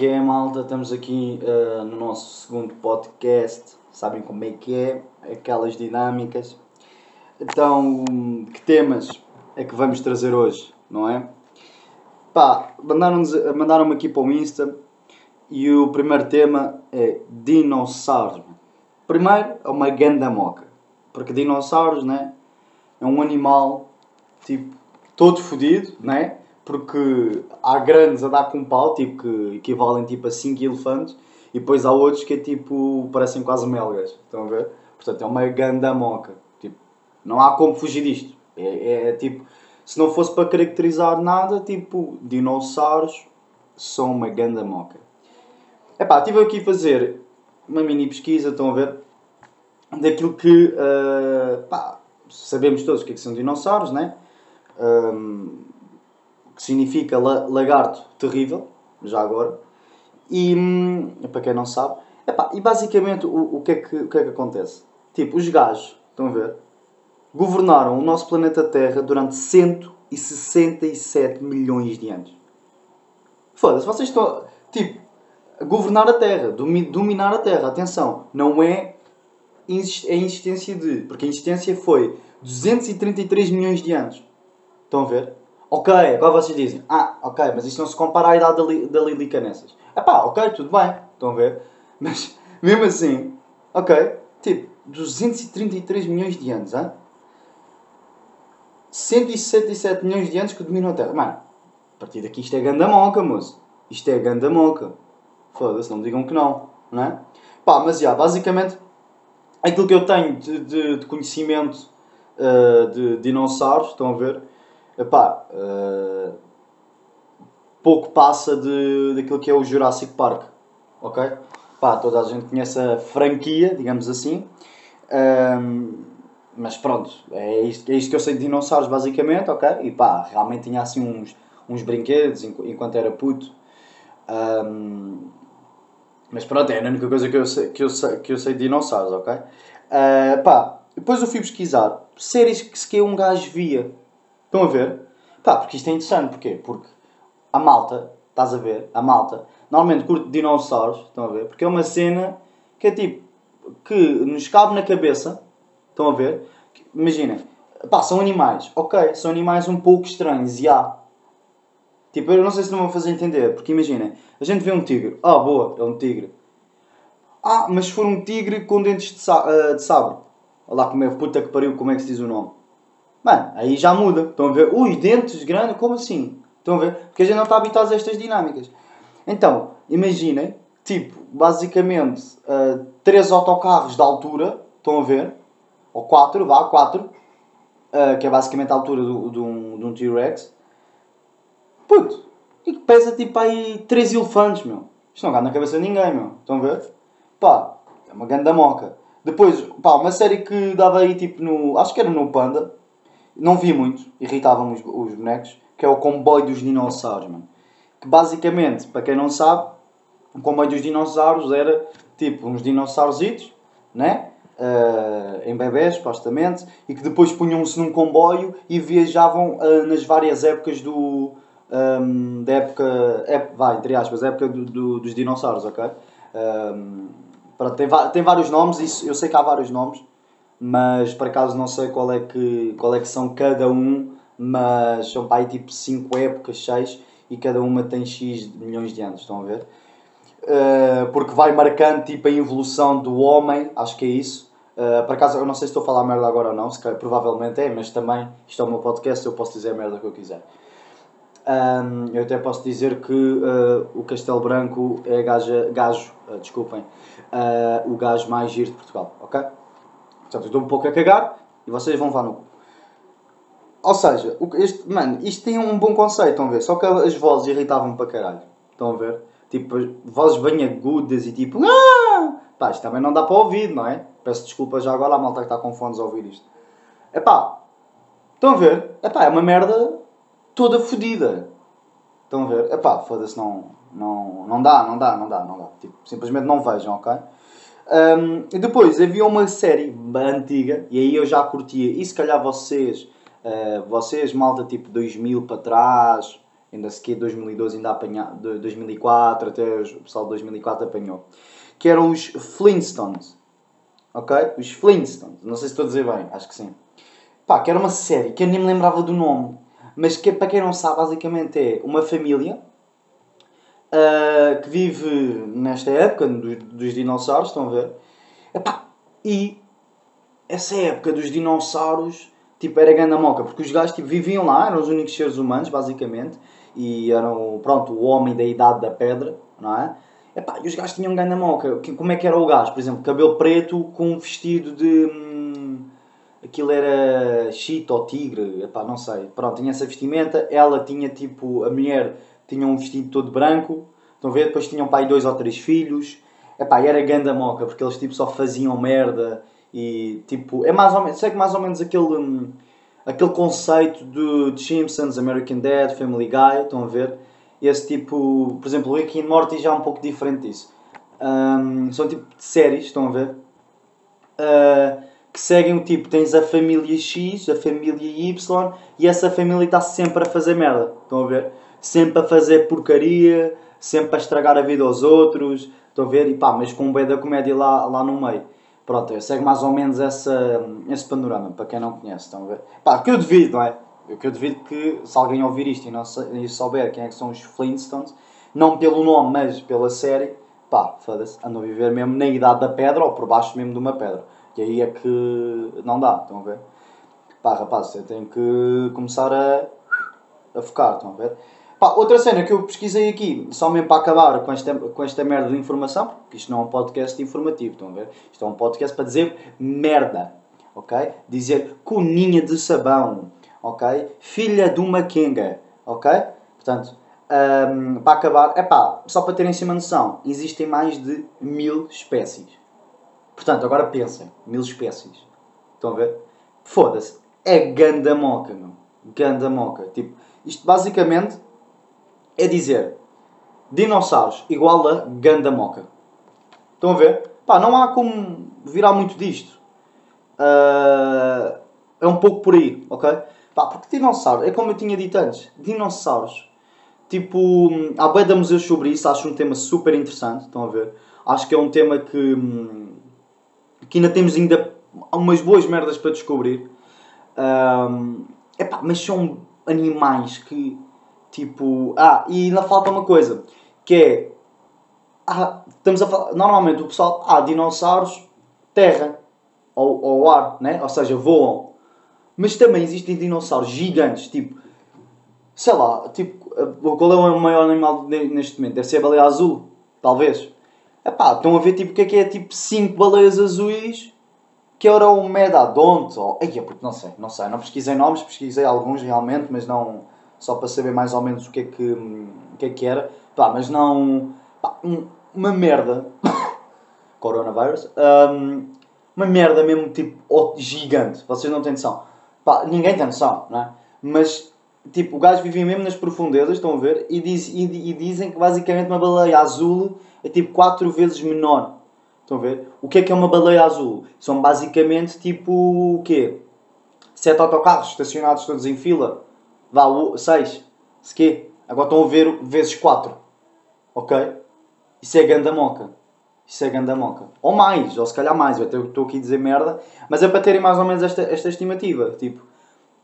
que é, malta? Estamos aqui uh, no nosso segundo podcast. Sabem como é que é? Aquelas dinâmicas. Então, que temas é que vamos trazer hoje, não é? Pá, mandaram-me mandaram aqui para o Insta e o primeiro tema é dinossauros. Primeiro, é uma ganda moca. Porque dinossauros, né? É um animal, tipo, todo fodido, né? Porque há grandes a dar com um pau, tipo, que equivalem tipo a 5 elefantes, e depois há outros que é tipo, parecem quase melgas, estão a ver? Portanto, é uma ganda moca. Tipo, não há como fugir disto. É, é, é tipo, se não fosse para caracterizar nada, tipo, dinossauros são uma ganda moca. Epá, estive aqui a fazer uma mini pesquisa, estão a ver? Daquilo que, uh, pá, sabemos todos o que, é que são dinossauros, né? Um, que significa la, lagarto terrível, já agora. E, hum, para quem não sabe, epá, e basicamente o, o, que é que, o que é que acontece? Tipo, os gajos, estão a ver? Governaram o nosso planeta Terra durante 167 milhões de anos. Foda-se, vocês estão. Tipo, governar a Terra, dominar a Terra. Atenção, não é a existência de. Porque a existência foi 233 milhões de anos. Estão a ver? Ok, agora vocês dizem, ah, ok, mas isto não se compara à idade da, li, da Lilica nessas. Epá, ok, tudo bem, estão a ver? Mas, mesmo assim, ok, tipo, 233 milhões de anos, hein? 167 milhões de anos que dominam a Terra. Mano, a partir daqui isto é ganda moca, moço. Isto é ganda moca. Foda-se, não digam que não, não é? Pá, mas já, basicamente, aquilo que eu tenho de, de, de conhecimento uh, de dinossauros, estão a ver? Epá, uh, pouco passa de, daquilo que é o Jurassic Park, ok? Pá, toda a gente conhece a franquia, digamos assim. Um, mas pronto, é isto, é isto que eu sei de dinossauros basicamente, ok? E pá, realmente tinha assim uns, uns brinquedos enquanto era puto. Um, mas pronto, é a única coisa que eu sei, que eu sei, que eu sei de dinossauros, ok? Uh, pá, depois eu fui pesquisar séries que sequer um gajo via. Estão a ver? Pá, porque isto é interessante, porquê? Porque a malta, estás a ver? A malta, normalmente curte dinossauros, estão a ver? Porque é uma cena que é tipo, que nos cabe na cabeça, estão a ver? Imaginem, pá, são animais, ok, são animais um pouco estranhos, e há. Tipo, eu não sei se não vou fazer entender, porque imaginem, a gente vê um tigre, ah, boa, é um tigre. Ah, mas se for um tigre com dentes de, uh, de sabre, olha lá como é, puta que pariu, como é que se diz o nome? Mano, aí já muda. Estão a ver? Ui, dentes grandes, como assim? Estão a ver? Porque a gente não está habituado a estas dinâmicas. Então, imaginem, tipo, basicamente, uh, três autocarros de altura, estão a ver? Ou quatro, vá, quatro, uh, que é basicamente a altura do, de um, de um T-Rex. Puto, e que pesa tipo aí três elefantes, meu. Isto não dá na cabeça de ninguém, meu. Estão a ver? Pá, é uma grande moca. Depois, pá, uma série que dava aí tipo no. Acho que era no Panda não vi muito, irritavam os, os bonecos, que é o comboio dos dinossauros, mano. Que basicamente, para quem não sabe, o comboio dos dinossauros era tipo uns dinossauros, né? Uh, em bebés, supostamente, e que depois punham-se num comboio e viajavam uh, nas várias épocas do. Um, da época. Ép, vai, entre aspas, época do, do, dos dinossauros, ok? Um, tem, tem vários nomes, isso, eu sei que há vários nomes, mas por acaso não sei qual é que, qual é que são cada um, mas são tipo 5 épocas, 6 e cada uma tem X milhões de anos, estão a ver? Uh, porque vai marcando tipo a evolução do homem, acho que é isso. Uh, por acaso eu não sei se estou a falar merda agora ou não, se provavelmente é, mas também isto é o meu podcast, eu posso dizer a merda que eu quiser. Um, eu até posso dizer que uh, o Castelo Branco é gaja, gajo, desculpem, o gajo mais giro de Portugal, ok? Eu estou um pouco a cagar e vocês vão levar no cu. Ou seja, este, mano, isto tem um bom conceito, estão a ver? Só que as vozes irritavam-me para caralho. Estão a ver? Tipo, vozes bem agudas e tipo. Ah! Pá, isto também não dá para ouvir, não é? Peço desculpa já agora à malta que está com fones a ouvir isto. É pá, estão a ver? É pá, é uma merda toda fodida. Estão a ver? É pá, foda-se, não, não, não dá, não dá, não dá, não dá. Tipo, simplesmente não vejam, ok? Um, e depois havia uma série antiga, e aí eu já curtia, e se calhar vocês, uh, vocês malta tipo 2000 para trás, Ainda se que 2012 ainda apanhar, de 2004 até o pessoal de 2004 apanhou. Que eram os Flintstones. Ok? Os Flintstones. Não sei se estou a dizer bem, acho que sim. Pá, que era uma série que eu nem me lembrava do nome. Mas que, para quem não sabe, basicamente é uma família uh, que vive nesta época dos, dinossauros, estão a ver? Epá, e essa época dos dinossauros, tipo, era grande moca, porque os gajos tipo, viviam lá, eram os únicos seres humanos, basicamente, e eram, pronto, o homem da idade da pedra, não é? Epá, e os gajos tinham grande moca. Como é que era o gajo? Por exemplo, cabelo preto com um vestido de. Hum, aquilo era chita ou tigre, epá, não sei. Pronto, tinha essa vestimenta. Ela tinha tipo. A mulher tinha um vestido todo branco. Estão a ver? Depois tinham pai dois ou três filhos. Epá, era ganda moca, porque eles tipo só faziam merda e tipo. É mais ou menos. Sei que mais ou menos aquele. Hum, aquele conceito de, de Simpsons, American Dad, Family Guy, estão a ver? Esse tipo, por exemplo, Rick and Morty já é um pouco diferente disso. Um, são tipo de séries, estão a ver? Uh, que seguem o tipo, tens a família X, a família Y e essa família está sempre a fazer merda, estão a ver? Sempre a fazer porcaria, sempre a estragar a vida aos outros, estão a ver? E pá, mas com um bem da comédia lá, lá no meio. Pronto, segue mais ou menos essa, esse panorama, para quem não conhece, estão a ver? Pá, que eu devido, não é? O que eu devido que, se alguém ouvir isto e não e souber quem é que são os Flintstones, não pelo nome, mas pela série, pá, foda-se, andam a viver mesmo na idade da pedra ou por baixo mesmo de uma pedra. E aí é que não dá, estão a ver? Pá, rapaz, você tem que começar a, a focar, estão a ver? Pá, outra cena que eu pesquisei aqui, só mesmo para acabar com esta, com esta merda de informação, porque isto não é um podcast informativo, estão a ver? Isto é um podcast para dizer merda, ok? Dizer coninha de sabão, ok? Filha de uma quenga, ok? Portanto, um, para acabar, é pá, só para terem cima noção, existem mais de mil espécies. Portanto, agora pensem, mil espécies. Estão a ver? Foda-se, é ganda moca, meu. Ganda moca. Tipo, isto basicamente é dizer dinossauros igual a ganda moca. Estão a ver? Pá, não há como virar muito disto. Uh, é um pouco por aí, ok? Pá, porque dinossauros, é como eu tinha dito antes, dinossauros. Tipo, há bem da museus sobre isso, acho um tema super interessante, estão a ver? Acho que é um tema que, que ainda temos ainda umas boas merdas para descobrir. Um, epá, mas são animais que Tipo, ah, e ainda falta uma coisa, que é, ah, estamos a falar, normalmente o pessoal, ah, dinossauros, terra, ou, ou ar, né? ou seja, voam. Mas também existem dinossauros gigantes, tipo, sei lá, tipo, qual é o maior animal neste momento? Deve ser a baleia azul, talvez. Epá, estão a ver tipo o que é que é tipo 5 baleias azuis que era o Medadonte, ou... Porque não sei, não sei, não pesquisei nomes, pesquisei alguns realmente, mas não só para saber mais ou menos o que é que, o que, é que era. Pá, mas não. Pá, uma merda. Coronavirus. Um, uma merda mesmo, tipo, gigante. Vocês não têm noção. Pá, ninguém tem noção, não é? Mas, tipo, o gajo vivia mesmo nas profundezas, estão a ver? E, diz, e, e dizem que basicamente uma baleia azul é tipo 4 vezes menor. Estão a ver? O que é que é uma baleia azul? São basicamente tipo o quê? Sete autocarros estacionados todos em fila Vá, 6. Se quê? Agora estão a ver vezes 4. Ok? Isso é ganda moca. Isso é ganda moca. Ou mais, ou se calhar mais. Eu estou aqui a dizer merda. Mas é para terem mais ou menos esta, esta estimativa. Tipo,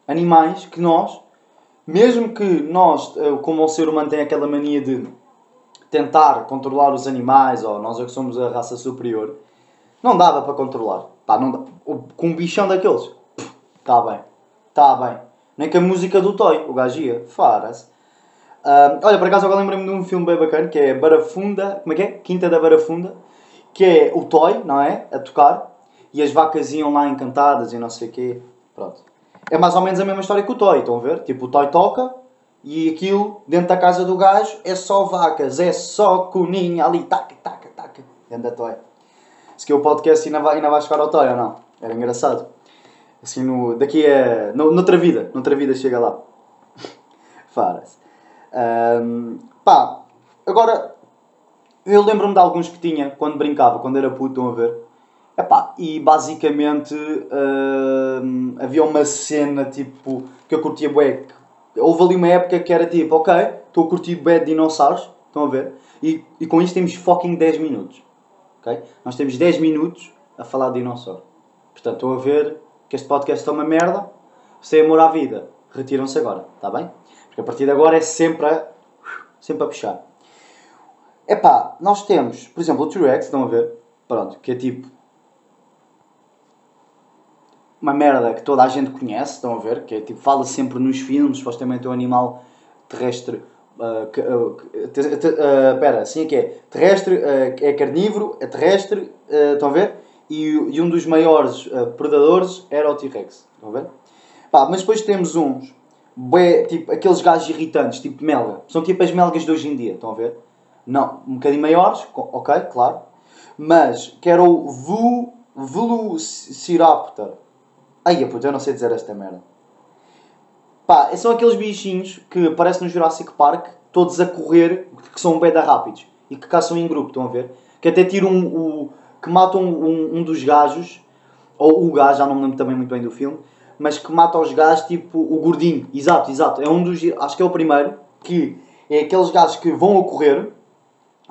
animais que nós, mesmo que nós, eh, como o ser humano tem aquela mania de tentar controlar os animais, ou nós é que somos a raça superior, não dava para controlar. Pá, não dá. Com um bichão daqueles, está bem. Está bem. Nem que a música do Toy, o gajo ia. Faras. Uh, olha, por acaso agora lembrei-me de um filme bem bacana que é Barafunda. Como é que é? Quinta da Barafunda. Que é o Toy, não é? A tocar. E as vacas iam lá encantadas e não sei o quê. Pronto. É mais ou menos a mesma história que o Toy, estão a ver? Tipo, o Toy toca e aquilo, dentro da casa do gajo, é só vacas, é só coninha ali, taca, taca, taca. Dentro da Toy. Se que o podcast ainda vai, ainda vai chegar ao Toy ou não? Era engraçado. Assim, no, daqui a. No, noutra vida, noutra vida chega lá. Faras. Um, pá, agora. Eu lembro-me de alguns que tinha quando brincava, quando era puto, estão a ver? Epá, e basicamente havia uma cena tipo que eu curtia bué. Houve ali uma época que era tipo, ok, estou a curtir bad dinossauros, estão a ver? E, e com isto temos fucking 10 minutos. ok? Nós temos 10 minutos a falar de dinossauro. Portanto, estou a ver que este podcast é uma merda. Se é amor à vida, retiram-se agora, está bem? Porque a partir de agora é sempre a, sempre a puxar. Epá, nós temos, por exemplo, o T-Rex, estão a ver? Pronto, que é tipo uma merda que toda a gente conhece, estão a ver? Que é tipo, fala sempre nos filmes, supostamente é um animal terrestre. Uh, uh, uh, pera, assim é que é. Terrestre, é carnívoro, é terrestre, estão a ver? E, e, um dos maiores predadores era o T-Rex, estão a ver? Pá, mas depois temos uns, bué, tipo, aqueles gajos irritantes, tipo melga. São tipo as melgas de hoje em dia, estão a ver? Não, um bocadinho maiores, ok, claro. Mas, que era o Velociraptor Ai, puta, eu não sei dizer esta merda. Pá, são aqueles bichinhos que aparecem no Jurassic Park, todos a correr, que são bem da rápidos e que caçam em grupo, estão a ver? Que até tiram um que matam um, um, dos gajos, ou o gajo, já não me lembro também muito bem do filme, mas que mata os gajos tipo o gordinho, exato, exato. É um dos, acho que é o primeiro, que é aqueles gajos que vão a correr,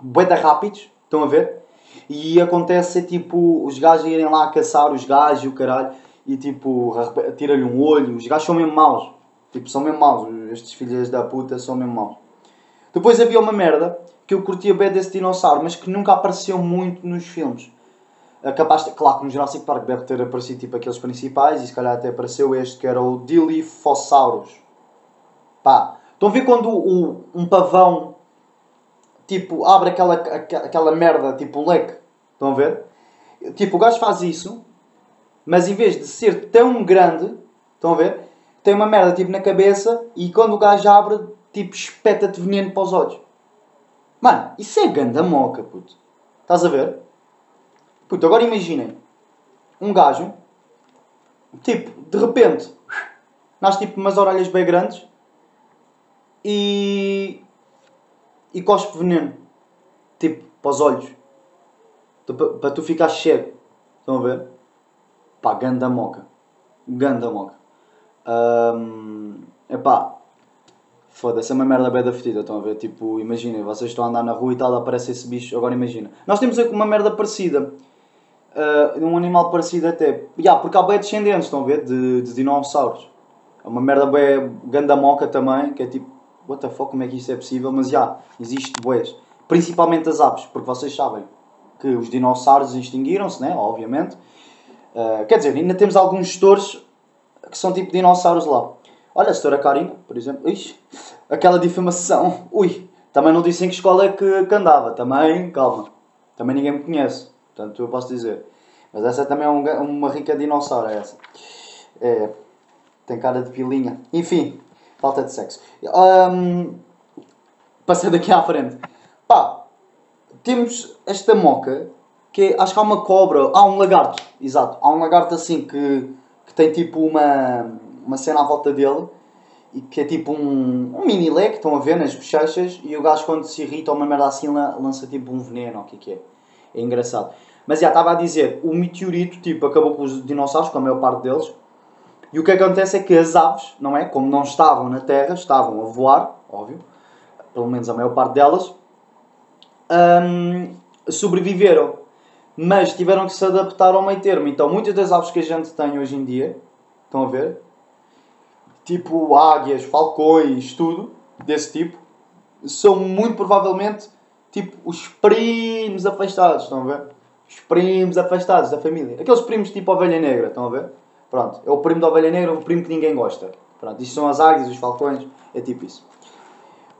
bem da rápidos, estão a ver? E acontece tipo os gajos irem lá caçar os gajos e o caralho e tipo, tira-lhe um olho. Os gajos são mesmo maus. Tipo, são mesmo maus. Estes filhos da puta são mesmo maus. Depois havia uma merda que eu curtia bem desse dinossauro, mas que nunca apareceu muito nos filmes. É capaz de, claro que no Jurassic Park deve ter aparecido tipo aqueles principais e se calhar até apareceu este que era o Dilophosaurus. Pá, estão a ver quando o, um pavão tipo abre aquela, aquela merda, tipo o leque? Estão a ver? Tipo, o gajo faz isso mas em vez de ser tão grande, estão a ver? Tem uma merda tipo na cabeça e quando o gajo abre, tipo, espeta-te veneno para os olhos. Mano, isso é ganda moca, puto. Estás a ver? Puto, agora imaginem. Um gajo, tipo, de repente, nasce tipo umas orelhas bem grandes e. e cospe veneno. Tipo, para os olhos. Para tu ficar cego. Estão a ver? Pá, ganda moca. Ganda moca. Um, epá, foda-se, é uma merda bem da fedida, estão a ver? Tipo, imaginem, vocês estão a andar na rua e tal, aparece esse bicho, agora imagina. Nós temos uma merda parecida. Uh, um animal parecido até. Yeah, porque há bem descendentes, estão a ver? De, de dinossauros. É uma merda bem ganda moca também, que é tipo, what the fuck, como é que isto é possível? Mas já, yeah, existe boés. Principalmente as aves, porque vocês sabem que os dinossauros extinguiram-se, né? Obviamente. Uh, quer dizer, ainda temos alguns gestores que são tipo dinossauros lá. Olha, a setora Karina, por exemplo. Ixi, aquela difamação. Ui, também não disse em que escola é que, que andava. Também, calma. Também ninguém me conhece. Portanto, eu posso dizer. Mas essa também é um, uma rica dinossauro, é essa. É, tem cara de pilinha. Enfim, falta de sexo. Um, passando aqui à frente. Pá, temos esta moca que é, acho que há uma cobra, há um lagarto, exato, há um lagarto assim que, que tem tipo uma, uma cena à volta dele e que é tipo um, um mini leque, estão a ver nas bochechas e o gajo quando se irrita ou uma merda assim lança tipo um veneno, o que é que é? É engraçado. Mas já estava a dizer, o meteorito tipo acabou com os dinossauros, com a maior parte deles, e o que acontece é que as aves, não é? Como não estavam na Terra, estavam a voar, óbvio, pelo menos a maior parte delas, hum, sobreviveram mas tiveram que se adaptar ao meio termo. Então, muitas das aves que a gente tem hoje em dia, estão a ver? Tipo águias, falcões, tudo desse tipo, são muito provavelmente tipo os primos afastados, estão a ver? Os primos afastados da família. Aqueles primos tipo ovelha negra, estão a ver? Pronto, é o primo da ovelha negra, o primo que ninguém gosta. Pronto, isto são as águias, os falcões, é tipo isso.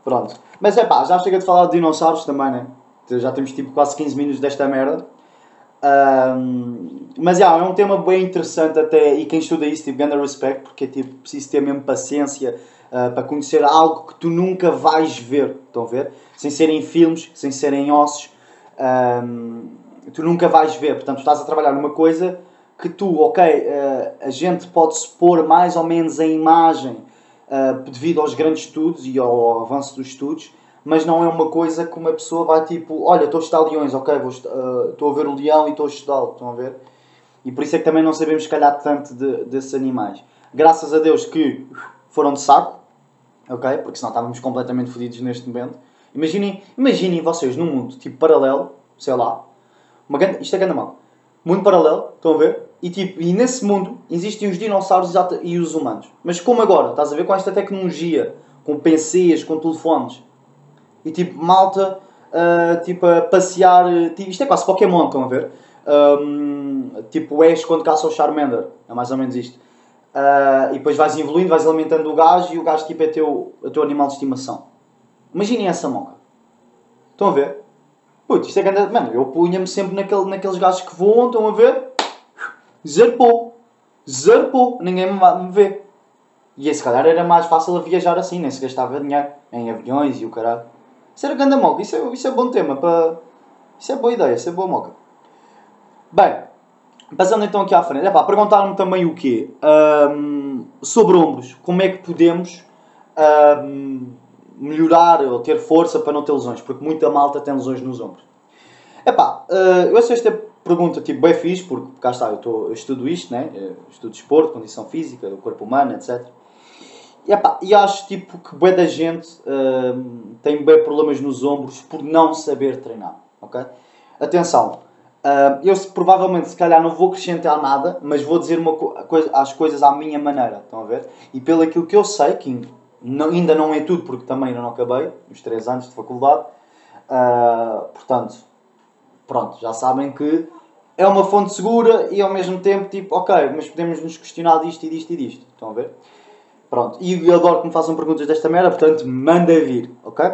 Pronto. Mas é pá, já chega de falar de dinossauros também, né? Já temos tipo quase 15 minutos desta merda. Um, mas yeah, é um tema bem interessante até, e quem estuda isso, tipo, grande respect, porque é tipo, preciso ter mesmo paciência uh, para conhecer algo que tu nunca vais ver, estão a ver? Sem serem filmes, sem serem ossos, um, tu nunca vais ver, portanto, estás a trabalhar numa coisa que tu, ok, uh, a gente pode expor mais ou menos a imagem uh, devido aos grandes estudos e ao avanço dos estudos, mas não é uma coisa que uma pessoa vai tipo, olha, estou a estudar leões, ok, vou, uh, estou a ver o leão e estou a estudá-lo, estão a ver? E por isso é que também não sabemos, se calhar, tanto de, desses animais. Graças a Deus que foram de saco, ok? Porque senão estávamos completamente fodidos neste momento. Imaginem, imaginem vocês num mundo tipo paralelo, sei lá, uma grande, isto é grande mal. Mundo paralelo, estão a ver? E, tipo, e nesse mundo existem os dinossauros e os humanos. Mas como agora? Estás a ver com esta tecnologia, com PCs, com telefones. E tipo, malta, uh, tipo, a passear. Tipo, isto é quase Pokémon, estão a ver? Um, tipo, és quando caça o Charmander. É mais ou menos isto. Uh, e depois vais evoluindo, vais alimentando o gajo e o gajo tipo, é teu, é teu animal de estimação. Imaginem essa moca. Estão a ver? Putz, isto é grande. Mano, eu punha-me sempre naquele, naqueles gajos que voam, estão a ver? Zarpou. Zarpou. Ninguém me, me vê. E se calhar era mais fácil a viajar assim, nem se gastava dinheiro em aviões e o caralho. Isso era grande moca. Isso é, isso é bom tema para. Isso é boa ideia, isso é boa moca. Bem, passando então aqui à frente. Epá, perguntaram-me também o quê? Um, sobre ombros. Como é que podemos. Um, melhorar ou ter força para não ter lesões, porque muita malta tem lesões nos ombros. Epá, uh, eu achei esta pergunta tipo, bem fixe, porque cá está, eu, tô, eu estudo isto, né? Eu estudo desporto, condição física, do corpo humano, etc. E, epá, e acho tipo, que bem da gente uh, tem bem problemas nos ombros por não saber treinar, ok? Atenção, uh, eu provavelmente se calhar não vou acrescentar nada, mas vou dizer uma co coisa, as coisas à minha maneira, estão a ver? E pelo aquilo que eu sei, que não, ainda não é tudo, porque também ainda não acabei, os 3 anos de faculdade. Uh, portanto, pronto, já sabem que é uma fonte segura e ao mesmo tempo, tipo, ok, mas podemos nos questionar disto e disto e disto. Estão a ver? Pronto, e eu adoro que me façam perguntas desta merda, portanto, manda vir, ok?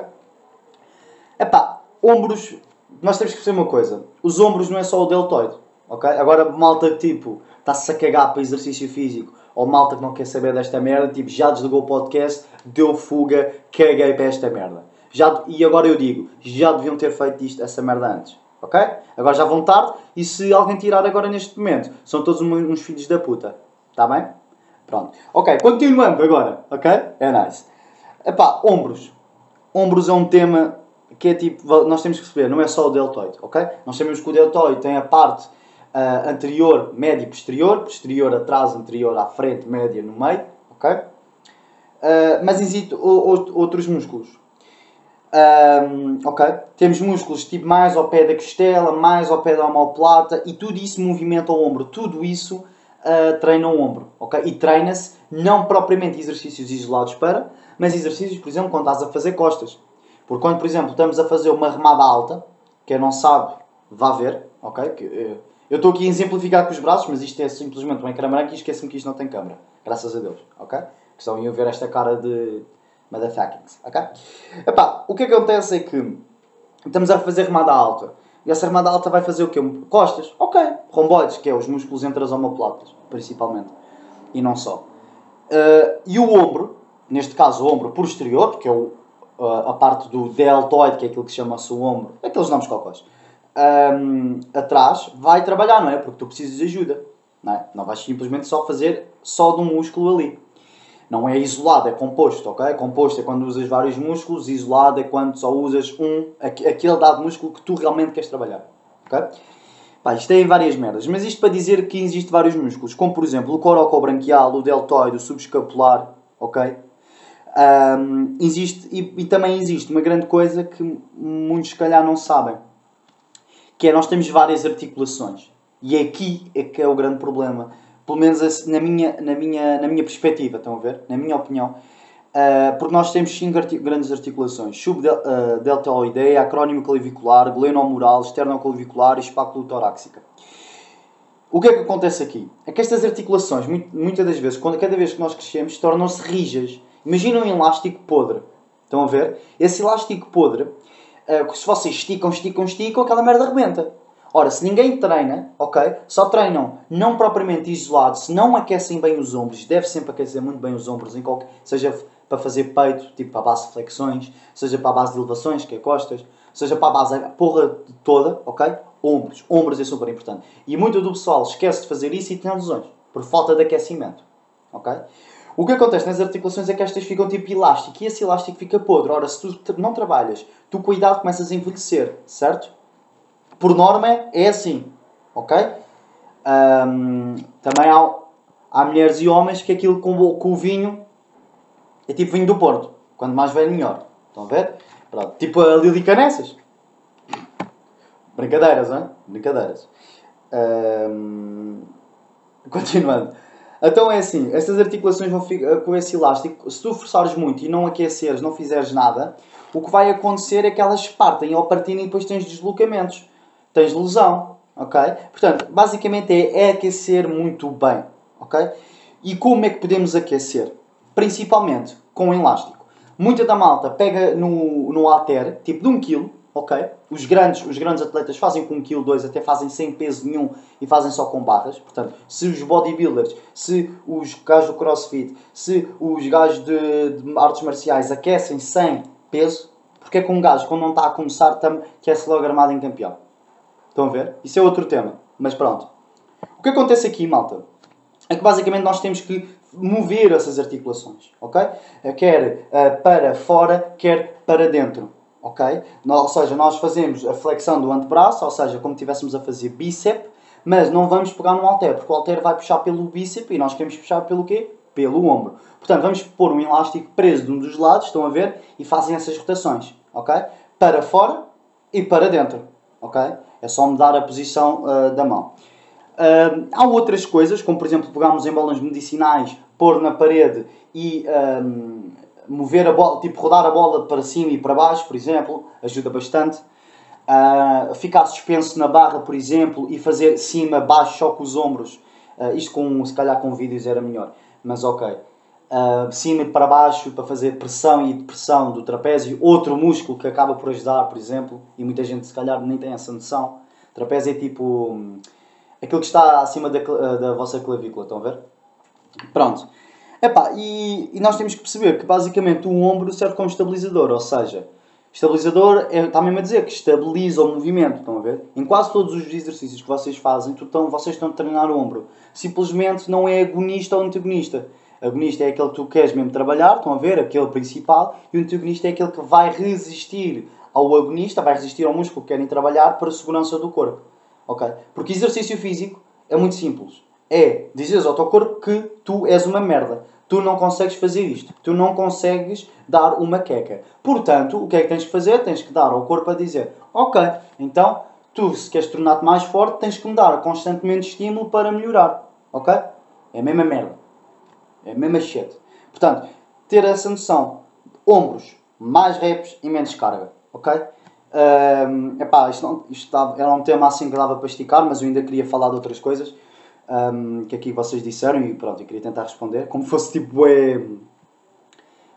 Epá, ombros, nós temos que perceber uma coisa: os ombros não é só o deltoide, ok? Agora, malta tipo, está-se a cagar para exercício físico ou malta que não quer saber desta merda, tipo, já desligou o podcast, deu fuga, caguei para esta merda. Já, e agora eu digo, já deviam ter feito isto, essa merda antes. Ok? Agora já vão tarde e se alguém tirar agora neste momento, são todos uns filhos da puta. Está bem? Pronto. Ok, continuando agora. Ok? É nice. Epá, ombros. Ombros é um tema que é tipo, nós temos que perceber, não é só o deltoide, ok? Nós sabemos que o deltoide tem a parte uh, anterior, médio e posterior, posterior atrás, anterior à frente, média no meio, ok? Uh, mas existem outros músculos. Um, ok? Temos músculos tipo mais ao pé da costela, mais ao pé da omoplata e tudo isso movimenta o ombro. Tudo isso uh, treina o ombro, ok? E treina-se não propriamente exercícios isolados para, mas exercícios, por exemplo, quando estás a fazer costas. Porque quando, por exemplo, estamos a fazer uma remada alta, quem não sabe, vá ver, ok? Uh, eu estou aqui a exemplificar com os braços, mas isto é simplesmente um ecrã branco e esqueço-me que isto não tem câmera. Graças a Deus, ok? Que só iam ver esta cara de motherfuckings, ok? Epá, o que acontece é que estamos a fazer remada alta. E essa remada alta vai fazer o quê? Costas, ok. Romboides, que é os músculos entre as omoplatas, principalmente. E não só. Uh, e o ombro, neste caso o ombro posterior, que é o, a parte do deltoide, que é aquilo que chama-se o ombro, aqueles nomes cocós um, atrás vai trabalhar, não é? Porque tu precisas de ajuda, não é? Não vais simplesmente só fazer só de um músculo ali. Não é isolado, é composto, ok? Composto é quando usas vários músculos, isolado é quando só usas um, aquele dado músculo que tu realmente queres trabalhar, ok? Pá, isto é várias merdas, mas isto para dizer que existem vários músculos, como por exemplo o corocobranquial, o deltoide, o subescapular, ok? Um, existe, e, e também existe uma grande coisa que muitos se calhar não sabem, que é nós temos várias articulações. E aqui é que é o grande problema. Pelo menos na minha, na minha, na minha perspectiva, estão a ver? Na minha opinião. Uh, porque nós temos cinco artic grandes articulações: subdeltoideia, uh, acrónimo clavicular, glenomural, esternoclavicular e espáculo-torácica. O que é que acontece aqui? É que estas articulações, muitas das vezes, quando, cada vez que nós crescemos, tornam-se rijas. Imagina um elástico podre. Estão a ver? Esse elástico podre uh, se vocês esticam, esticam, esticam, aquela merda rebenta. Ora, se ninguém treina, ok? Só treinam não propriamente isolados, se não aquecem bem os ombros, deve sempre aquecer muito bem os ombros, em qualquer, seja para fazer peito, tipo para a base de flexões, seja para a base de elevações, que é costas, seja para a base, a porra toda, ok? Ombros. Ombros é super importante. E muito do pessoal esquece de fazer isso e tem lesões, por falta de aquecimento, ok? O que acontece nas articulações é que estas ficam tipo elástico e esse elástico fica podre. Ora, se tu não trabalhas, tu cuidado começas a envelhecer, certo? Por norma é assim, ok? Um, também há, há mulheres e homens que aquilo com, com o vinho é tipo vinho do Porto. Quanto mais velho, melhor. Estão a ver? Pronto. Tipo a Lili Canessas. Brincadeiras, não é? Brincadeiras. Um... Continuando. Então é assim, estas articulações vão ficar com esse elástico. Se tu forçares muito e não aqueceres, não fizeres nada, o que vai acontecer é que elas partem ou partirem e depois tens deslocamentos. Tens lesão, ok? Portanto, basicamente é, é aquecer muito bem, ok? E como é que podemos aquecer? Principalmente com elástico. Muita da malta pega no, no halter, tipo de 1 um kg, ok? Os grandes, os grandes atletas fazem com 1 kg, 2, até fazem sem peso nenhum e fazem só com barras. Portanto, se os bodybuilders, se os gajos do crossfit, se os gajos de, de artes marciais aquecem sem peso, porque é que um gajo, quando não está a começar, quer-se logo armado em campeão? Estão a ver? Isso é outro tema. Mas pronto. O que acontece aqui, malta, é que basicamente nós temos que mover essas articulações, ok? Quer uh, para fora, quer para dentro ok? Ou seja, nós fazemos a flexão do antebraço, ou seja, como estivéssemos a fazer bíceps, mas não vamos pegar no halter, porque o halter vai puxar pelo bíceps e nós queremos puxar pelo quê? Pelo ombro. Portanto, vamos pôr um elástico preso de um dos lados, estão a ver? E fazem essas rotações, ok? Para fora e para dentro, ok? É só mudar a posição uh, da mão. Uh, há outras coisas, como por exemplo pegarmos em bolas medicinais, pôr na parede e um, mover a bola, tipo rodar a bola para cima e para baixo, por exemplo, ajuda bastante. Uh, ficar suspenso na barra, por exemplo, e fazer cima, baixo, só com os ombros. Uh, isto com, se calhar com vídeos era melhor, mas ok. Uh, cima e para baixo para fazer pressão e depressão do trapézio, outro músculo que acaba por ajudar, por exemplo, e muita gente se calhar nem tem essa noção. Trapézio é tipo um, aquilo que está acima da, da vossa clavícula, estão a ver? Pronto. Epá, e, e nós temos que perceber que basicamente o ombro serve como estabilizador, ou seja, estabilizador é, está mesmo a dizer que estabiliza o movimento, estão a ver? Em quase todos os exercícios que vocês fazem, estão, vocês estão a treinar o ombro. Simplesmente não é agonista ou antagonista. Agonista é aquele que tu queres mesmo trabalhar, estão a ver? Aquele principal. E o antagonista é aquele que vai resistir ao agonista, vai resistir ao músculo que querem trabalhar para a segurança do corpo. Ok? Porque exercício físico é muito simples. É dizeres ao teu corpo que tu és uma merda tu não consegues fazer isto, tu não consegues dar uma queca. Portanto, o que é que tens que fazer? Tens que dar ao corpo a dizer: Ok, então tu, se queres tornar-te mais forte, tens que me dar constantemente estímulo para melhorar. Ok? É a mesma merda. É a mesma shit. Portanto, ter essa noção. Ombros, mais reps e menos carga. Ok? Um, epá, isto, não, isto era um tema assim que dava para esticar, mas eu ainda queria falar de outras coisas um, que aqui vocês disseram e pronto, eu queria tentar responder, como fosse tipo é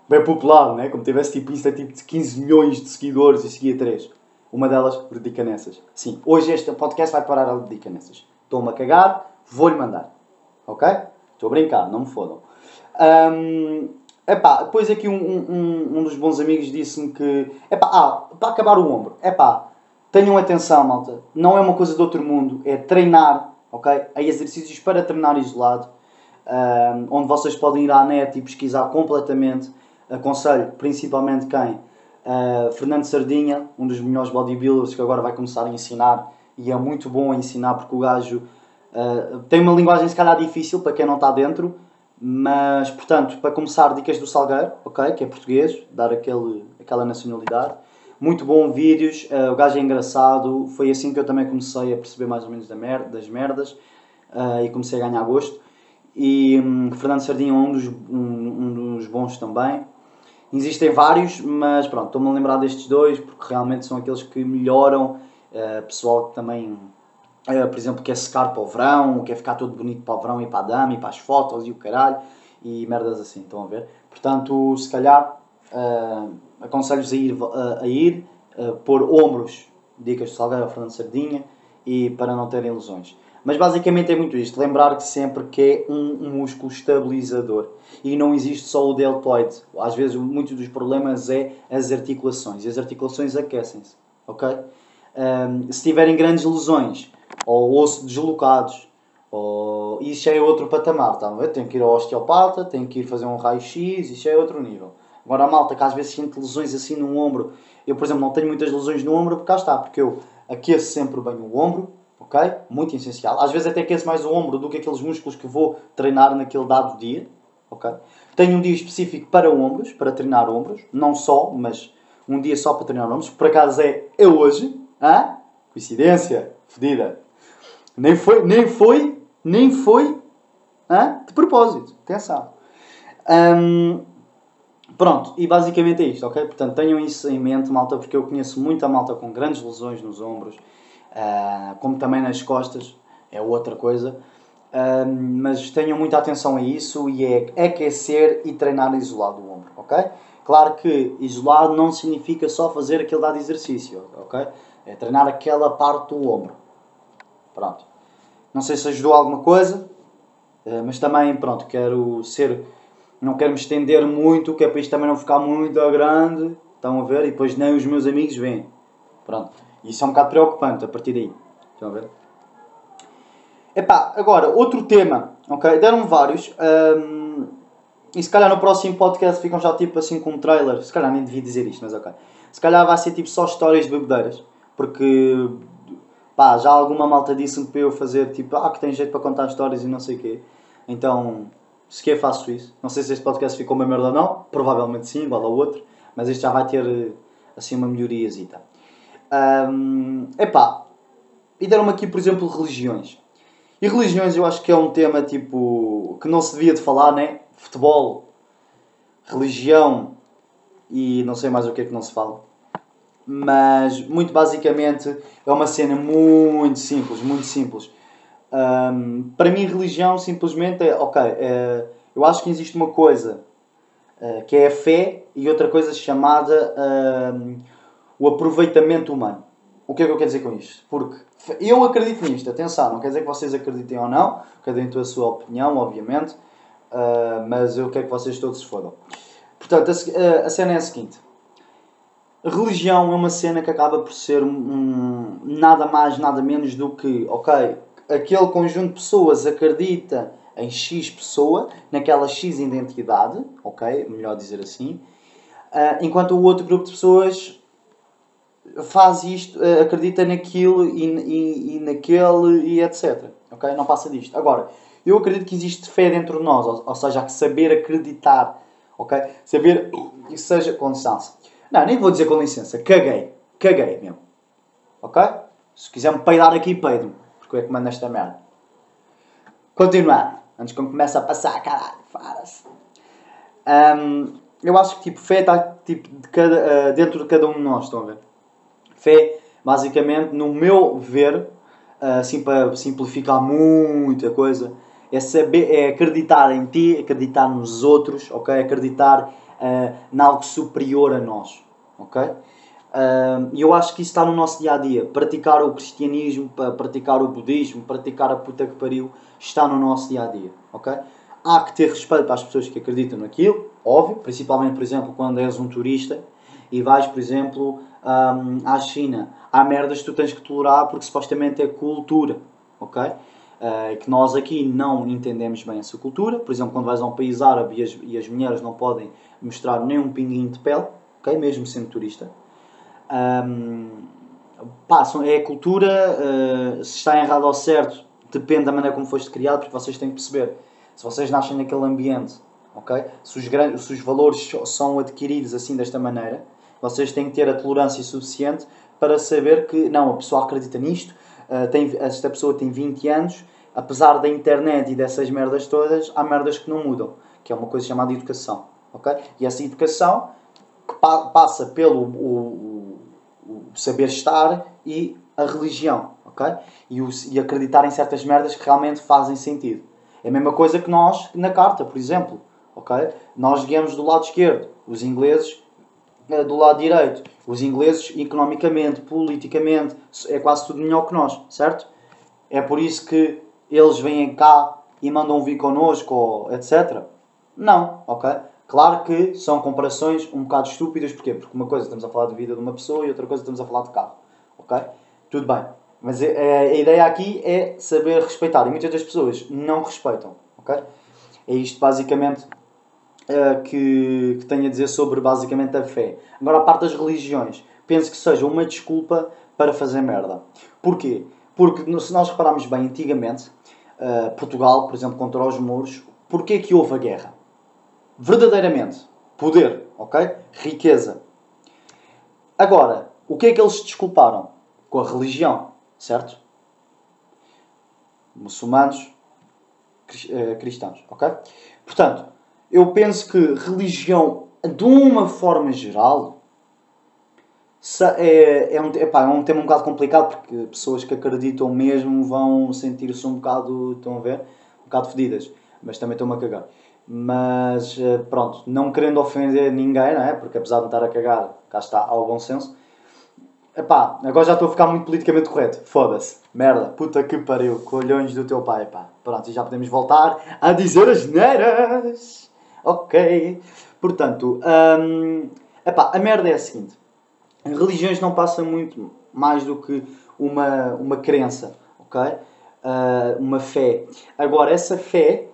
bem popular, né? como tivesse tipo Insta tipo de 15 milhões de seguidores e seguia 3. Uma delas dedica nessas. Sim, hoje este podcast vai parar a dedica nessas. Estou-me a cagar, vou-lhe mandar. Ok? Estou a brincar, não me fodam. Um, epá, depois aqui um, um, um dos bons amigos disse-me que. Epá, ah, para acabar o ombro. Epá, tenham atenção, malta. Não é uma coisa de outro mundo. É treinar ok? Há exercícios para treinar isolado, onde vocês podem ir à net e pesquisar completamente. Aconselho principalmente quem? Uh, Fernando Sardinha, um dos melhores bodybuilders que agora vai começar a ensinar e é muito bom a ensinar porque o gajo uh, tem uma linguagem se calhar difícil para quem não está dentro, mas portanto, para começar, dicas do Salgueiro, ok? Que é português, dar aquele, aquela nacionalidade muito bom vídeos, uh, o gajo é engraçado, foi assim que eu também comecei a perceber mais ou menos da mer das merdas uh, e comecei a ganhar gosto. E um, Fernando Sardinha é um dos, um, um, dos bons também. Existem vários, mas pronto, estou-me a lembrar destes dois porque realmente são aqueles que melhoram. Uh, pessoal que também, por exemplo, quer secar para o verão, quer ficar todo bonito para o verão e para a dama e para as fotos e o caralho e merdas assim, estão a ver? Portanto, se calhar aconselho-vos a ir, a, ir pôr ombros, dicas de ou Fernando Sardinha, e para não terem lesões. Mas basicamente é muito isto, lembrar que sempre que é um, músculo estabilizador e não existe só o deltoide. Às vezes muitos dos problemas é as articulações e as articulações aquecem-se, ok? Um, se tiverem grandes lesões ou osso deslocados, ou... isso é outro patamar, tá? tem que ir ao osteopata, tem que ir fazer um raio-x, isso é outro nível. Agora a malta que às vezes sente lesões assim no ombro, eu por exemplo não tenho muitas lesões no ombro porque cá está, porque eu aqueço sempre bem o ombro, ok? Muito essencial. Às vezes até aqueço mais o ombro do que aqueles músculos que vou treinar naquele dado dia, ok? Tenho um dia específico para ombros, para treinar ombros, não só, mas um dia só para treinar ombros, por acaso é, é hoje, hã? Coincidência, fedida. Nem foi, nem foi, nem foi, hã? De propósito, atenção. Um, pronto, e basicamente é isto, ok? Portanto, tenham isso em mente, malta, porque eu conheço muita malta com grandes lesões nos ombros, uh, como também nas costas, é outra coisa. Um, mas tenham muita atenção a isso e é aquecer e treinar isolado o ombro, ok? Claro que isolado não significa só fazer aquele dado exercício, ok? É treinar aquela parte do ombro. Pronto. Não sei se ajudou alguma coisa, eh, mas também, pronto, quero ser. Não quero me estender muito, que é para isto também não ficar muito grande. Estão a ver? E depois nem os meus amigos vêm. Pronto. Isso é um bocado preocupante a partir daí. Estão a ver? Epá, agora, outro tema, ok? Deram vários. Um, e se calhar no próximo podcast ficam já tipo assim com um trailer. Se calhar nem devia dizer isto, mas ok. Se calhar vai ser tipo só histórias de bebedeiras. Porque pá, já alguma malta disse-me para eu fazer tipo, ah, que tem jeito para contar histórias e não sei o quê. Então, se quer faço isso. Não sei se este podcast ficou uma merda ou não. Provavelmente sim, igual ao outro. Mas este já vai ter assim uma melhoriazita. Um, epá, e deram-me aqui, por exemplo, religiões. E religiões eu acho que é um tema tipo que não se devia de falar, né? Futebol, religião e não sei mais o que é que não se fala. Mas muito basicamente é uma cena muito simples, muito simples. Um, para mim, religião simplesmente é ok. É, eu acho que existe uma coisa uh, que é a fé e outra coisa chamada o aproveitamento humano. O que é que eu quero dizer com isto? Porque eu acredito nisto, atenção, não quer dizer que vocês acreditem ou não, cada um tem a sua opinião, obviamente, uh, mas eu quero que vocês todos se fodam. Portanto, a, a, cena é a seguinte: a religião é uma cena que acaba por ser um, nada mais, nada menos do que, ok, aquele conjunto de pessoas acredita em X pessoa, naquela X identidade, ok, melhor dizer assim, uh, enquanto o outro grupo de pessoas faz isto, eh, acredita naquilo e, e, e naquele e etc. Ok? Não passa disto. Agora, eu acredito que existe fé dentro de nós, ou, ou seja, há que saber acreditar. Ok? Saber que seja com licença. Não, nem vou dizer com licença. Caguei. Caguei mesmo. Ok? Se quiser me peidar aqui, peido-me. Porque eu é que mando esta merda. Continuar. Antes que eu comece a passar, caralho. Fara-se. Um, eu acho que tipo, fé está tipo, de cada, uh, dentro de cada um de nós. Estão a ver? Fé, basicamente, no meu ver, assim para simplificar muita coisa, é saber, é acreditar em ti, acreditar nos outros, ok? Acreditar uh, em algo superior a nós, ok? E eu acho que isso está no nosso dia a dia. Praticar o cristianismo, praticar o budismo, praticar a puta que pariu, está no nosso dia a dia, ok? Há que ter respeito às pessoas que acreditam naquilo, óbvio, principalmente, por exemplo, quando és um turista e vais, por exemplo, à China. Há merdas que tu tens que tolerar porque supostamente é cultura, ok? Uh, que nós aqui não entendemos bem essa cultura. Por exemplo, quando vais a um país árabe e as, e as mulheres não podem mostrar nem um pinguinho de pele, ok? Mesmo sendo turista. Um, é a cultura, uh, se está errado ou certo, depende da maneira como foste criado, porque vocês têm que perceber. Se vocês nascem naquele ambiente, ok? Se os, grandes, se os valores são adquiridos assim desta maneira, vocês têm que ter a tolerância suficiente para saber que, não, a pessoa acredita nisto, uh, tem, esta pessoa tem 20 anos, apesar da internet e dessas merdas todas, há merdas que não mudam, que é uma coisa chamada educação. ok? E essa educação que pa passa pelo o, o, saber estar e a religião. ok? E, o, e acreditar em certas merdas que realmente fazem sentido. É a mesma coisa que nós na carta, por exemplo. ok? Nós guiamos do lado esquerdo. Os ingleses eh, do lado direito. Os ingleses, economicamente, politicamente, é quase tudo melhor que nós, certo? É por isso que eles vêm cá e mandam vir connosco, etc. Não, ok? Claro que são comparações um bocado estúpidas, porquê? Porque uma coisa estamos a falar de vida de uma pessoa e outra coisa estamos a falar de carro, ok? Tudo bem. Mas a, a ideia aqui é saber respeitar e muitas das pessoas não respeitam, ok? É isto basicamente uh, que, que tenho a dizer sobre basicamente a fé. Agora, a parte das religiões, penso que seja uma desculpa para fazer merda. Porquê? Porque se nós repararmos bem, antigamente, uh, Portugal, por exemplo, contra os muros, porquê que houve a guerra? Verdadeiramente poder, ok? Riqueza. Agora, o que é que eles se desculparam? Com a religião, certo? Muçulmanos, eh, cristãos, ok? Portanto, eu penso que religião, de uma forma geral, é, é, um, epá, é um tema um bocado complicado porque pessoas que acreditam mesmo vão sentir-se um bocado, estão a ver, um bocado fedidas, mas também estão-me a cagar. Mas eh, pronto, não querendo ofender ninguém, não é? Porque apesar de não estar a cagar, cá está, ao bom senso. Epá, agora já estou a ficar muito politicamente correto. Foda-se. Merda. Puta que pariu. Colhões do teu pai, pá. Pronto, e já podemos voltar a dizer as neiras. Ok. Portanto, hum, epá, a merda é a seguinte. Religiões não passa muito mais do que uma, uma crença, ok? Uh, uma fé. Agora, essa fé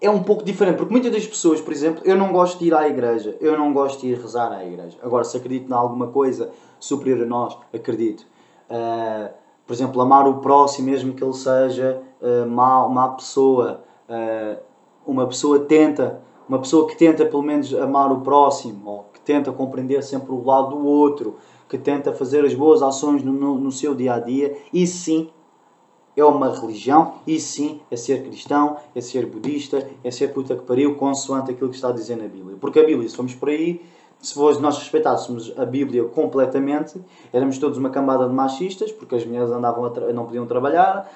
é um pouco diferente, porque muitas das pessoas, por exemplo, eu não gosto de ir à igreja, eu não gosto de ir rezar à igreja. Agora, se acredito em alguma coisa superior a nós, acredito. Uh, por exemplo, amar o próximo, mesmo que ele seja uh, má, má pessoa, uh, uma pessoa tenta, uma pessoa que tenta pelo menos amar o próximo, ou que tenta compreender sempre o lado do outro, que tenta fazer as boas ações no, no, no seu dia a dia, e sim é uma religião, e sim é ser cristão, é ser budista, é ser puta que pariu, consoante aquilo que está a dizer na Bíblia. Porque a Bíblia, se formos por aí, se nós respeitássemos a Bíblia completamente, éramos todos uma cambada de machistas, porque as mulheres andavam não podiam trabalhar,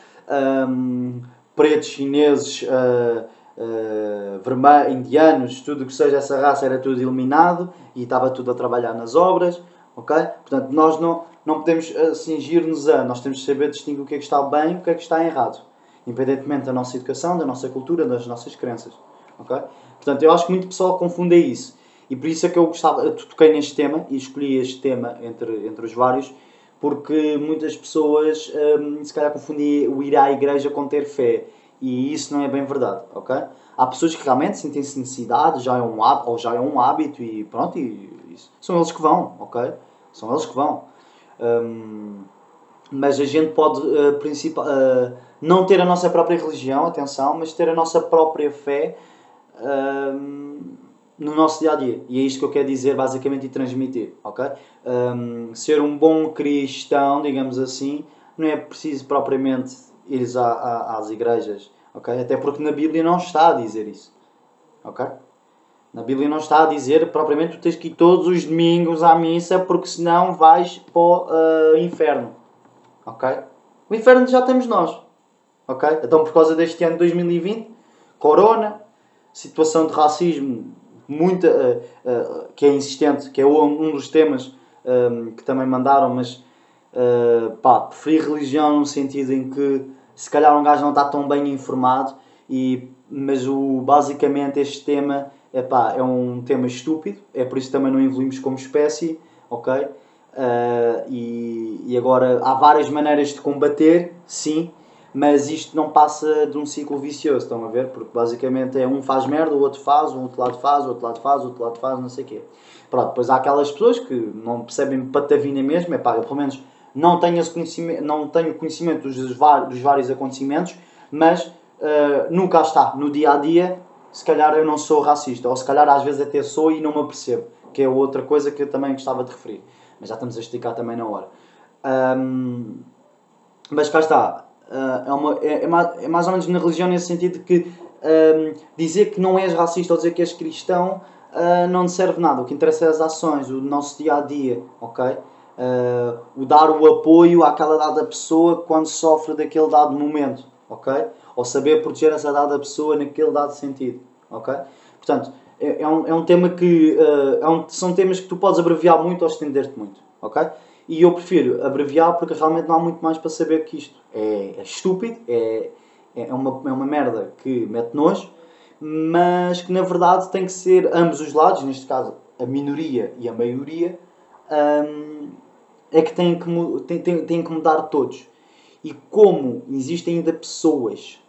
um, pretos, chineses, uh, uh, indianos, tudo que seja essa raça era tudo eliminado e estava tudo a trabalhar nas obras, ok? Portanto, nós não, não podemos uh, cingir-nos a. Nós temos de saber distinguir o que é que está bem e o que é que está errado. Independentemente da nossa educação, da nossa cultura, das nossas crenças. Ok? Portanto, eu acho que muito pessoal confunde isso. E por isso é que eu gostava, eu toquei neste tema e escolhi este tema entre, entre os vários, porque muitas pessoas hum, se calhar confundem o ir à igreja com ter fé. E isso não é bem verdade, ok? Há pessoas que realmente sentem-se necessidade, já é um hábito, ou já é um hábito e pronto, e, isso. são eles que vão, ok? São eles que vão. Um, mas a gente pode uh, uh, não ter a nossa própria religião, atenção, mas ter a nossa própria fé um, no nosso dia a dia. E é isto que eu quero dizer basicamente e transmitir, ok? Um, ser um bom cristão, digamos assim, não é preciso propriamente ir às igrejas, ok? Até porque na Bíblia não está a dizer isso, ok? Na Bíblia não está a dizer propriamente tu tens que ir todos os domingos à missa porque senão vais para o uh, inferno. Ok? O inferno já temos nós. Ok? Então por causa deste ano de 2020, corona, situação de racismo muita, uh, uh, que é insistente, que é um, dos temas um, que também mandaram, mas uh, pá, preferi religião no sentido em que se calhar um gajo não está tão bem informado, e, mas o, basicamente este tema epá, é um tema estúpido, é por isso que também não evoluímos como espécie, ok? Uh, e, e agora há várias maneiras de combater, sim, mas isto não passa de um ciclo vicioso, estão a ver? Porque basicamente é um faz merda, o outro faz, o outro lado faz, o outro lado faz, o outro lado faz, não sei o quê. Pronto, depois há aquelas pessoas que não percebem patavina mesmo, é pá, eu pelo menos não tenho, esse conhecimento, não tenho conhecimento dos, dos vários acontecimentos, mas uh, nunca está no dia a dia se calhar eu não sou racista, ou se calhar às vezes até sou e não me apercebo, que é outra coisa que eu também gostava de referir. Mas já estamos a explicar também na hora. Um, mas cá está, uh, é, uma, é, é, mais, é, mais, ou menos na religião nesse sentido que um, dizer que não és racista ou dizer que és cristão uh, não te serve nada. O que interessa é as ações, o nosso dia a dia, ok? Uh, o dar o apoio àquela dada pessoa quando sofre daquele dado momento, ok? ou saber proteger essa dada pessoa naquele dado sentido, ok? Portanto, é, é, um, é um tema que uh, é um, são temas que tu podes abreviar muito ou estender-te muito, ok? E eu prefiro abreviar porque realmente não há muito mais para saber que isto. É, é estúpido, é, é, uma, é uma merda que mete nojo, mas que na verdade tem que ser ambos os lados, neste caso a minoria e a maioria, um, é que têm que, têm, têm, têm que mudar todos. E como existem ainda pessoas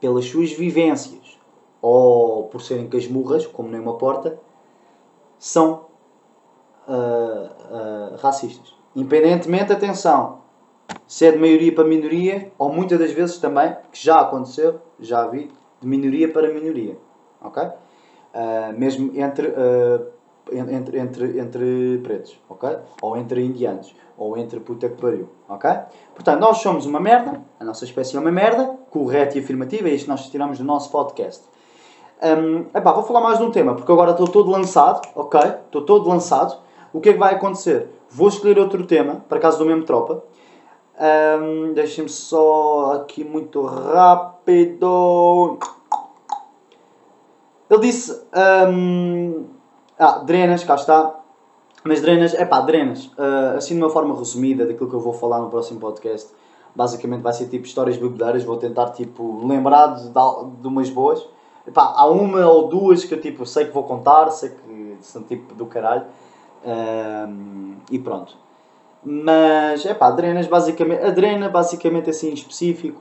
pelas suas vivências ou por serem casmurras, como nem uma porta, são uh, uh, racistas. Independentemente, atenção, se é de maioria para minoria, ou muitas das vezes também, que já aconteceu, já vi, de minoria para minoria. Ok? Uh, mesmo entre, uh, entre, entre, entre pretos, ok? Ou entre indianos, ou entre puta que pariu, ok? Portanto, nós somos uma merda, a nossa espécie é uma merda, correto e afirmativo, é isto que nós tiramos do nosso podcast. Um, epá, vou falar mais de um tema, porque agora estou todo lançado, ok? Estou todo lançado. O que é que vai acontecer? Vou escolher outro tema, para caso do mesmo tropa. Um, Deixem-me só aqui muito rápido. Ele disse. Um, ah, drenas, cá está. Mas drenas, é pá, drenas. Uh, assim de uma forma resumida daquilo que eu vou falar no próximo podcast. Basicamente vai ser tipo histórias bebedeiras. Vou tentar tipo lembrar de, de umas boas. Epá, há uma ou duas que eu tipo, sei que vou contar, sei que são tipo do caralho. Um, e pronto. Mas, é pá, drenas basicamente. A drena basicamente assim em específico.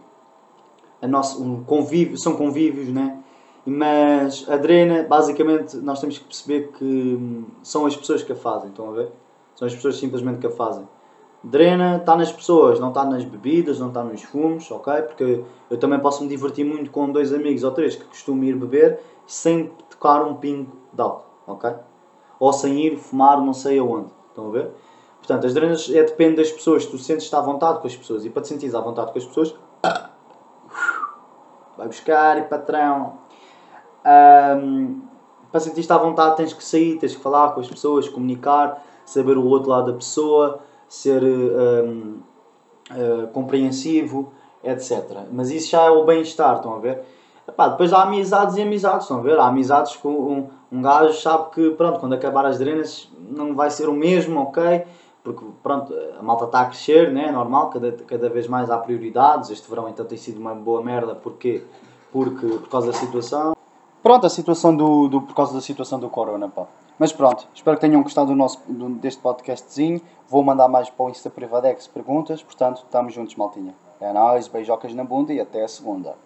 A nosso, um convívio, são convívios, né? Mas a drena, basicamente, nós temos que perceber que hum, são as pessoas que a fazem, estão a ver? São as pessoas simplesmente que a fazem. Drena está nas pessoas, não está nas bebidas, não está nos fumos, ok? Porque eu também posso me divertir muito com dois amigos ou três que costumam ir beber sem tocar um pingo de álcool, ok? Ou sem ir fumar não sei aonde, estão a ver? Portanto, as drenas é, depende das pessoas, tu sentes-te à vontade com as pessoas e para te sentir à vontade com as pessoas, vai buscar e patrão, um, para sentir-te à vontade tens que sair, tens que falar com as pessoas, comunicar, saber o outro lado da pessoa, ser um, uh, ah, compreensivo, etc. Mas isso já é o bem-estar, estão a ver? Epá, depois há amizades e amizades, estão a ver? Há amizades com um, um gajo sabe que pronto, quando acabar as drenas não vai ser o mesmo, ok? Porque pronto, a malta está a crescer, né? é normal, cada, cada vez mais há prioridades. Este verão então tem sido uma boa merda, porquê? Porque, por causa da situação. Pronto, a situação do, do, por causa da situação do corona, pá. Mas pronto, espero que tenham gostado do nosso, do, deste podcastzinho. Vou mandar mais para o Insta Privadex perguntas, portanto, estamos juntos, maltinha. É nóis, beijocas na bunda e até a segunda.